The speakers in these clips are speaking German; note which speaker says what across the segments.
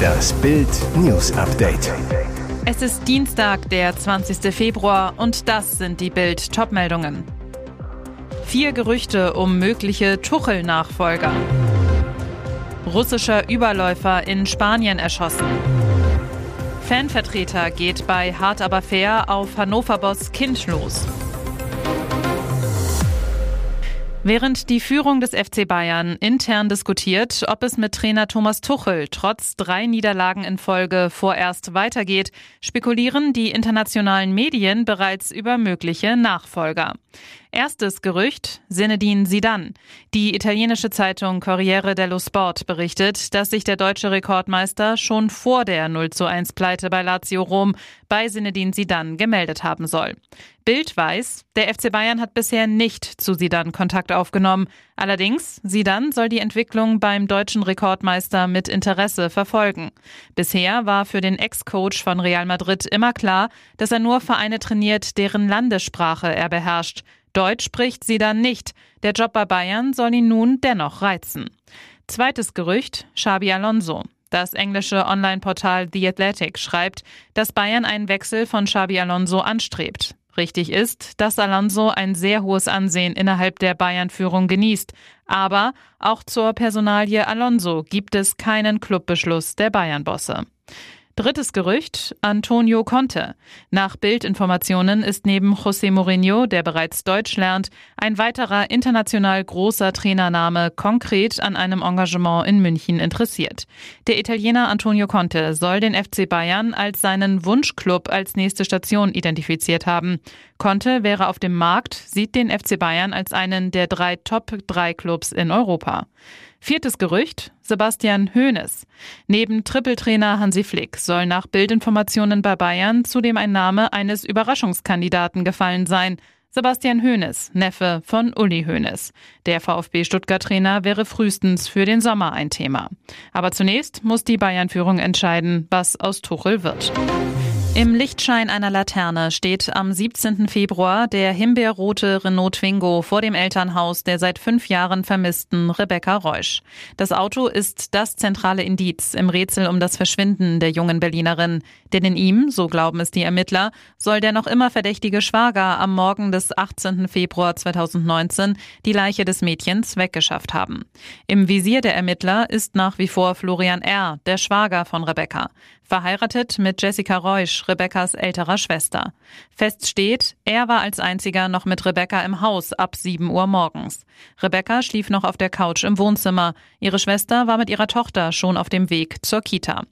Speaker 1: Das Bild News Update.
Speaker 2: Es ist Dienstag, der 20. Februar und das sind die Bild Topmeldungen. Vier Gerüchte um mögliche Tuchel-Nachfolger. Russischer Überläufer in Spanien erschossen. Fanvertreter geht bei Hart aber fair auf Hannover-Boss Kind los. Während die Führung des FC Bayern intern diskutiert, ob es mit Trainer Thomas Tuchel trotz drei Niederlagen in Folge vorerst weitergeht, spekulieren die internationalen Medien bereits über mögliche Nachfolger. Erstes Gerücht, Zinedine Zidane. Die italienische Zeitung Corriere dello Sport berichtet, dass sich der deutsche Rekordmeister schon vor der 0 zu 1 Pleite bei Lazio Rom bei Zinedine Zidane gemeldet haben soll. Bild weiß, der FC Bayern hat bisher nicht zu Zidane Kontakt aufgenommen. Allerdings, Zidane soll die Entwicklung beim deutschen Rekordmeister mit Interesse verfolgen. Bisher war für den Ex-Coach von Real Madrid immer klar, dass er nur Vereine trainiert, deren Landessprache er beherrscht. Deutsch spricht sie dann nicht. Der Job bei Bayern soll ihn nun dennoch reizen. Zweites Gerücht, Xabi Alonso. Das englische Online-Portal The Athletic schreibt, dass Bayern einen Wechsel von Xabi Alonso anstrebt. Richtig ist, dass Alonso ein sehr hohes Ansehen innerhalb der Bayern-Führung genießt. Aber auch zur Personalie Alonso gibt es keinen Clubbeschluss der Bayern-Bosse. Drittes Gerücht, Antonio Conte. Nach Bildinformationen ist neben José Mourinho, der bereits Deutsch lernt, ein weiterer international großer Trainername konkret an einem Engagement in München interessiert. Der Italiener Antonio Conte soll den FC Bayern als seinen Wunschclub als nächste Station identifiziert haben. Conte wäre auf dem Markt, sieht den FC Bayern als einen der drei Top-3-Clubs in Europa. Viertes Gerücht, Sebastian Hoeneß. Neben Trippeltrainer Hansi Flick soll nach Bildinformationen bei Bayern zudem ein Name eines Überraschungskandidaten gefallen sein. Sebastian Hoeneß, Neffe von Uli Hoeneß. Der VfB Stuttgart-Trainer wäre frühestens für den Sommer ein Thema. Aber zunächst muss die Bayern-Führung entscheiden, was aus Tuchel wird. Im Lichtschein einer Laterne steht am 17. Februar der himbeerrote Renault Twingo vor dem Elternhaus der seit fünf Jahren vermissten Rebecca Reusch. Das Auto ist das zentrale Indiz im Rätsel um das Verschwinden der jungen Berlinerin. Denn in ihm, so glauben es die Ermittler, soll der noch immer verdächtige Schwager am Morgen des 18. Februar 2019 die Leiche des Mädchens weggeschafft haben. Im Visier der Ermittler ist nach wie vor Florian R., der Schwager von Rebecca. Verheiratet mit Jessica Reusch, Rebeccas älterer Schwester. Fest steht, er war als einziger noch mit Rebecca im Haus ab 7 Uhr morgens. Rebecca schlief noch auf der Couch im Wohnzimmer. Ihre Schwester war mit ihrer Tochter schon auf dem Weg zur Kita.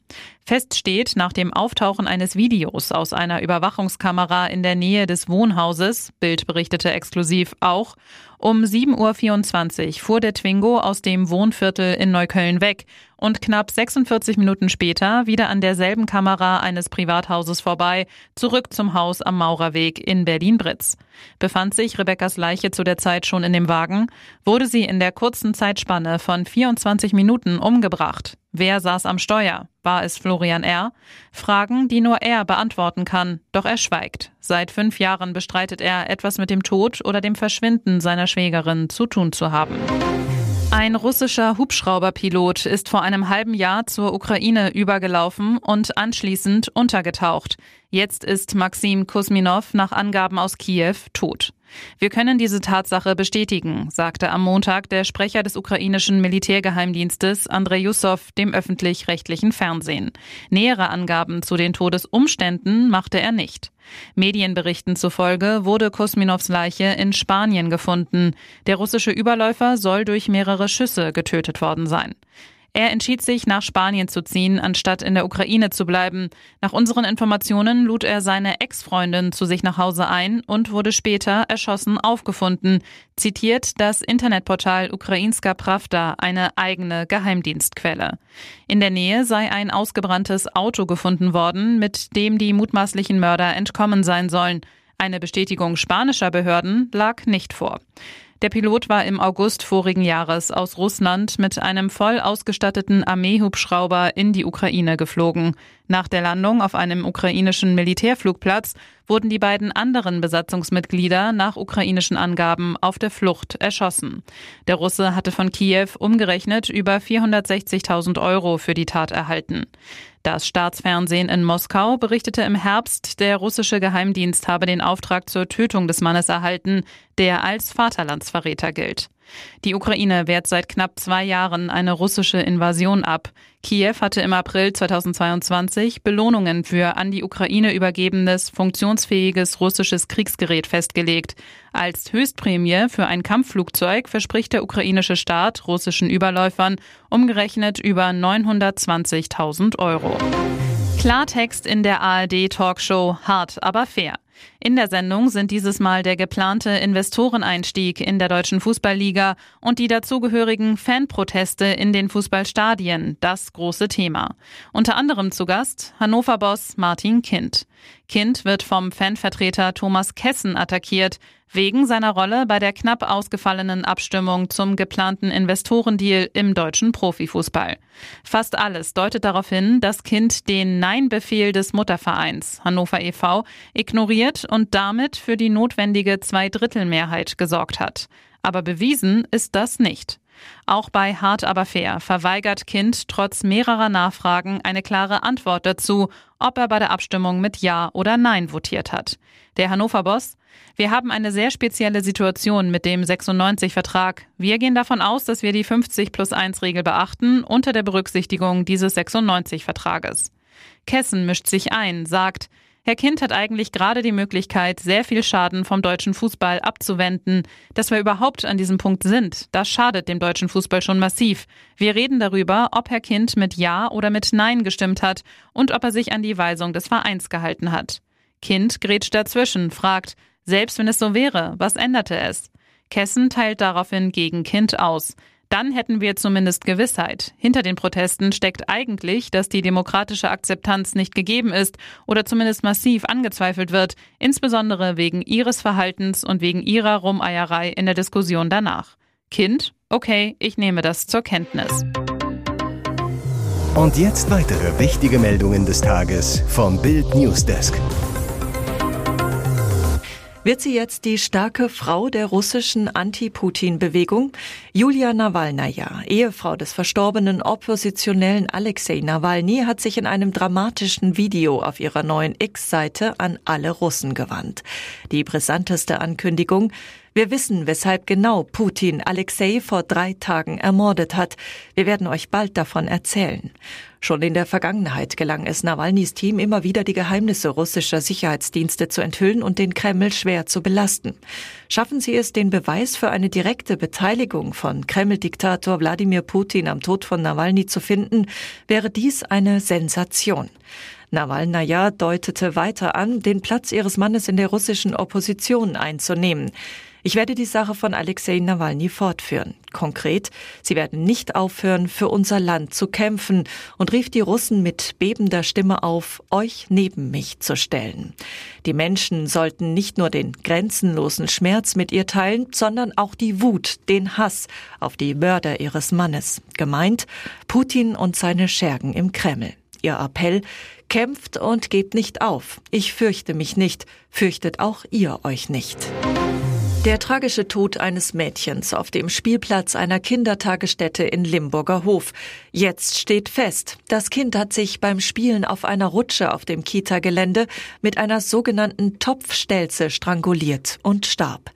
Speaker 2: Fest steht nach dem Auftauchen eines Videos aus einer Überwachungskamera in der Nähe des Wohnhauses, Bild berichtete exklusiv auch, um 7.24 Uhr fuhr der Twingo aus dem Wohnviertel in Neukölln weg und knapp 46 Minuten später wieder an derselben Kamera eines Privathauses vorbei, zurück zum Haus am Maurerweg in Berlin-Britz. Befand sich Rebekkas Leiche zu der Zeit schon in dem Wagen, wurde sie in der kurzen Zeitspanne von 24 Minuten umgebracht. Wer saß am Steuer? War es Florian R.? Fragen, die nur er beantworten kann, doch er schweigt. Seit fünf Jahren bestreitet er, etwas mit dem Tod oder dem Verschwinden seiner Schwägerin zu tun zu haben. Ein russischer Hubschrauberpilot ist vor einem halben Jahr zur Ukraine übergelaufen und anschließend untergetaucht. Jetzt ist Maxim Kusminov nach Angaben aus Kiew tot. Wir können diese Tatsache bestätigen, sagte am Montag der Sprecher des ukrainischen Militärgeheimdienstes Andrei Jussow dem öffentlich-rechtlichen Fernsehen. Nähere Angaben zu den Todesumständen machte er nicht. Medienberichten zufolge wurde Kosminovs Leiche in Spanien gefunden. Der russische Überläufer soll durch mehrere Schüsse getötet worden sein. Er entschied sich, nach Spanien zu ziehen, anstatt in der Ukraine zu bleiben. Nach unseren Informationen lud er seine Ex-Freundin zu sich nach Hause ein und wurde später erschossen aufgefunden, zitiert das Internetportal Ukrainska Pravda eine eigene Geheimdienstquelle. In der Nähe sei ein ausgebranntes Auto gefunden worden, mit dem die mutmaßlichen Mörder entkommen sein sollen. Eine Bestätigung spanischer Behörden lag nicht vor. Der Pilot war im August vorigen Jahres aus Russland mit einem voll ausgestatteten Armeehubschrauber in die Ukraine geflogen. Nach der Landung auf einem ukrainischen Militärflugplatz wurden die beiden anderen Besatzungsmitglieder nach ukrainischen Angaben auf der Flucht erschossen. Der Russe hatte von Kiew umgerechnet über 460.000 Euro für die Tat erhalten. Das Staatsfernsehen in Moskau berichtete im Herbst, der russische Geheimdienst habe den Auftrag zur Tötung des Mannes erhalten, der als Vaterlandsverräter gilt. Die Ukraine wehrt seit knapp zwei Jahren eine russische Invasion ab. Kiew hatte im April 2022 Belohnungen für an die Ukraine übergebenes, funktionsfähiges russisches Kriegsgerät festgelegt. Als Höchstprämie für ein Kampfflugzeug verspricht der ukrainische Staat russischen Überläufern umgerechnet über 920.000 Euro. Klartext in der ARD-Talkshow Hart aber fair. In der Sendung sind dieses Mal der geplante Investoreneinstieg in der deutschen Fußballliga und die dazugehörigen Fanproteste in den Fußballstadien das große Thema. Unter anderem zu Gast Hannover-Boss Martin Kind. Kind wird vom Fanvertreter Thomas Kessen attackiert, wegen seiner Rolle bei der knapp ausgefallenen Abstimmung zum geplanten Investorendeal im deutschen Profifußball. Fast alles deutet darauf hin, dass Kind den Nein-Befehl des Muttervereins Hannover e.V. ignoriert und damit für die notwendige Zweidrittelmehrheit gesorgt hat. Aber bewiesen ist das nicht. Auch bei Hart aber fair verweigert Kind trotz mehrerer Nachfragen eine klare Antwort dazu, ob er bei der Abstimmung mit Ja oder Nein votiert hat. Der Hannover-Boss, wir haben eine sehr spezielle Situation mit dem 96-Vertrag. Wir gehen davon aus, dass wir die 50 plus 1 Regel beachten unter der Berücksichtigung dieses 96-Vertrages. Kessen mischt sich ein, sagt, Herr Kind hat eigentlich gerade die Möglichkeit, sehr viel Schaden vom deutschen Fußball abzuwenden. Dass wir überhaupt an diesem Punkt sind, das schadet dem deutschen Fußball schon massiv. Wir reden darüber, ob Herr Kind mit Ja oder mit Nein gestimmt hat und ob er sich an die Weisung des Vereins gehalten hat. Kind grätscht dazwischen, fragt, selbst wenn es so wäre, was änderte es? Kessen teilt daraufhin gegen Kind aus. Dann hätten wir zumindest Gewissheit. Hinter den Protesten steckt eigentlich, dass die demokratische Akzeptanz nicht gegeben ist oder zumindest massiv angezweifelt wird, insbesondere wegen ihres Verhaltens und wegen ihrer Rumeierei in der Diskussion danach. Kind? Okay, ich nehme das zur Kenntnis.
Speaker 1: Und jetzt weitere wichtige Meldungen des Tages vom Bild Newsdesk.
Speaker 3: Wird sie jetzt die starke Frau der russischen Anti-Putin-Bewegung? Julia Nawalnaja, Ehefrau des verstorbenen Oppositionellen Alexei Nawalny, hat sich in einem dramatischen Video auf ihrer neuen X-Seite an alle Russen gewandt. Die brisanteste Ankündigung, wir wissen, weshalb genau Putin Alexei vor drei Tagen ermordet hat. Wir werden euch bald davon erzählen. Schon in der Vergangenheit gelang es Nawalnys Team immer wieder, die Geheimnisse russischer Sicherheitsdienste zu enthüllen und den Kreml schwer zu belasten. Schaffen sie es, den Beweis für eine direkte Beteiligung von Kreml-Diktator Wladimir Putin am Tod von Nawalny zu finden, wäre dies eine Sensation. Nawalnaja deutete weiter an, den Platz ihres Mannes in der russischen Opposition einzunehmen. Ich werde die Sache von Alexei Nawalny fortführen. Konkret, sie werden nicht aufhören, für unser Land zu kämpfen und rief die Russen mit bebender Stimme auf, euch neben mich zu stellen. Die Menschen sollten nicht nur den grenzenlosen Schmerz mit ihr teilen, sondern auch die Wut, den Hass auf die Mörder ihres Mannes. Gemeint Putin und seine Schergen im Kreml. Ihr Appell, kämpft und gebt nicht auf. Ich fürchte mich nicht, fürchtet auch ihr euch nicht. Der tragische Tod eines Mädchens auf dem Spielplatz einer Kindertagesstätte in Limburger Hof. Jetzt steht fest, das Kind hat sich beim Spielen auf einer Rutsche auf dem Kita-Gelände mit einer sogenannten Topfstelze stranguliert und starb.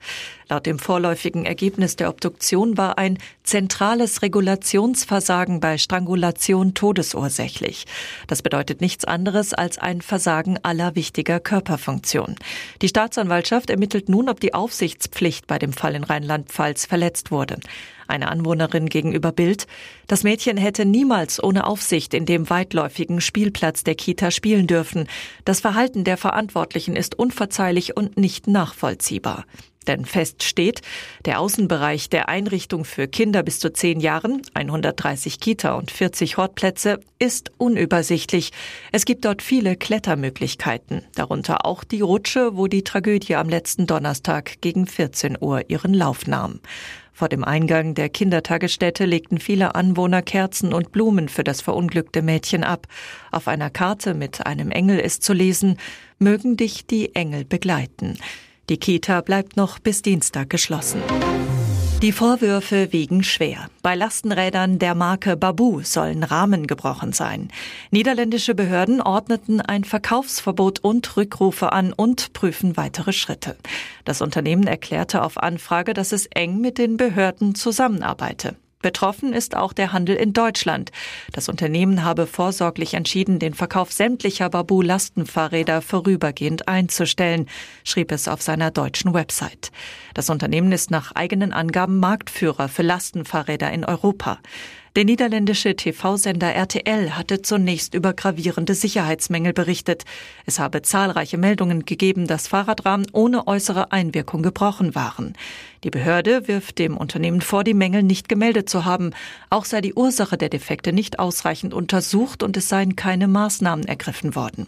Speaker 3: Laut dem vorläufigen Ergebnis der Obduktion war ein zentrales Regulationsversagen bei Strangulation todesursächlich. Das bedeutet nichts anderes als ein Versagen aller wichtiger Körperfunktionen. Die Staatsanwaltschaft ermittelt nun, ob die Aufsichtspflicht bei dem Fall in Rheinland-Pfalz verletzt wurde. Eine Anwohnerin gegenüber Bild. Das Mädchen hätte niemals ohne Aufsicht in dem weitläufigen Spielplatz der Kita spielen dürfen. Das Verhalten der Verantwortlichen ist unverzeihlich und nicht nachvollziehbar. Denn fest steht, der Außenbereich der Einrichtung für Kinder bis zu zehn Jahren, 130 Kita und 40 Hortplätze, ist unübersichtlich. Es gibt dort viele Klettermöglichkeiten, darunter auch die Rutsche, wo die Tragödie am letzten Donnerstag gegen 14 Uhr ihren Lauf nahm. Vor dem Eingang der Kindertagesstätte legten viele Anwohner Kerzen und Blumen für das verunglückte Mädchen ab. Auf einer Karte mit einem Engel ist zu lesen, mögen dich die Engel begleiten. Die Kita bleibt noch bis Dienstag geschlossen. Die Vorwürfe wiegen schwer. Bei Lastenrädern der Marke Babu sollen Rahmen gebrochen sein. Niederländische Behörden ordneten ein Verkaufsverbot und Rückrufe an und prüfen weitere Schritte. Das Unternehmen erklärte auf Anfrage, dass es eng mit den Behörden zusammenarbeite. Betroffen ist auch der Handel in Deutschland. Das Unternehmen habe vorsorglich entschieden, den Verkauf sämtlicher Babu-Lastenfahrräder vorübergehend einzustellen, schrieb es auf seiner deutschen Website. Das Unternehmen ist nach eigenen Angaben Marktführer für Lastenfahrräder in Europa. Der niederländische TV-Sender RTL hatte zunächst über gravierende Sicherheitsmängel berichtet. Es habe zahlreiche Meldungen gegeben, dass Fahrradrahmen ohne äußere Einwirkung gebrochen waren. Die Behörde wirft dem Unternehmen vor, die Mängel nicht gemeldet zu haben. Auch sei die Ursache der Defekte nicht ausreichend untersucht und es seien keine Maßnahmen ergriffen worden.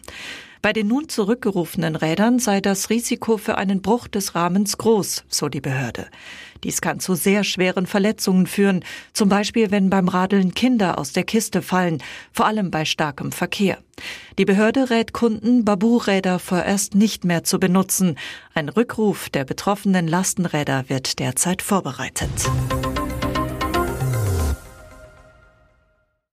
Speaker 3: Bei den nun zurückgerufenen Rädern sei das Risiko für einen Bruch des Rahmens groß, so die Behörde. Dies kann zu sehr schweren Verletzungen führen, zum Beispiel wenn beim Radeln Kinder aus der Kiste fallen, vor allem bei starkem Verkehr. Die Behörde rät Kunden, Babu-Räder vorerst nicht mehr zu benutzen. Ein Rückruf der betroffenen Lastenräder wird derzeit vorbereitet.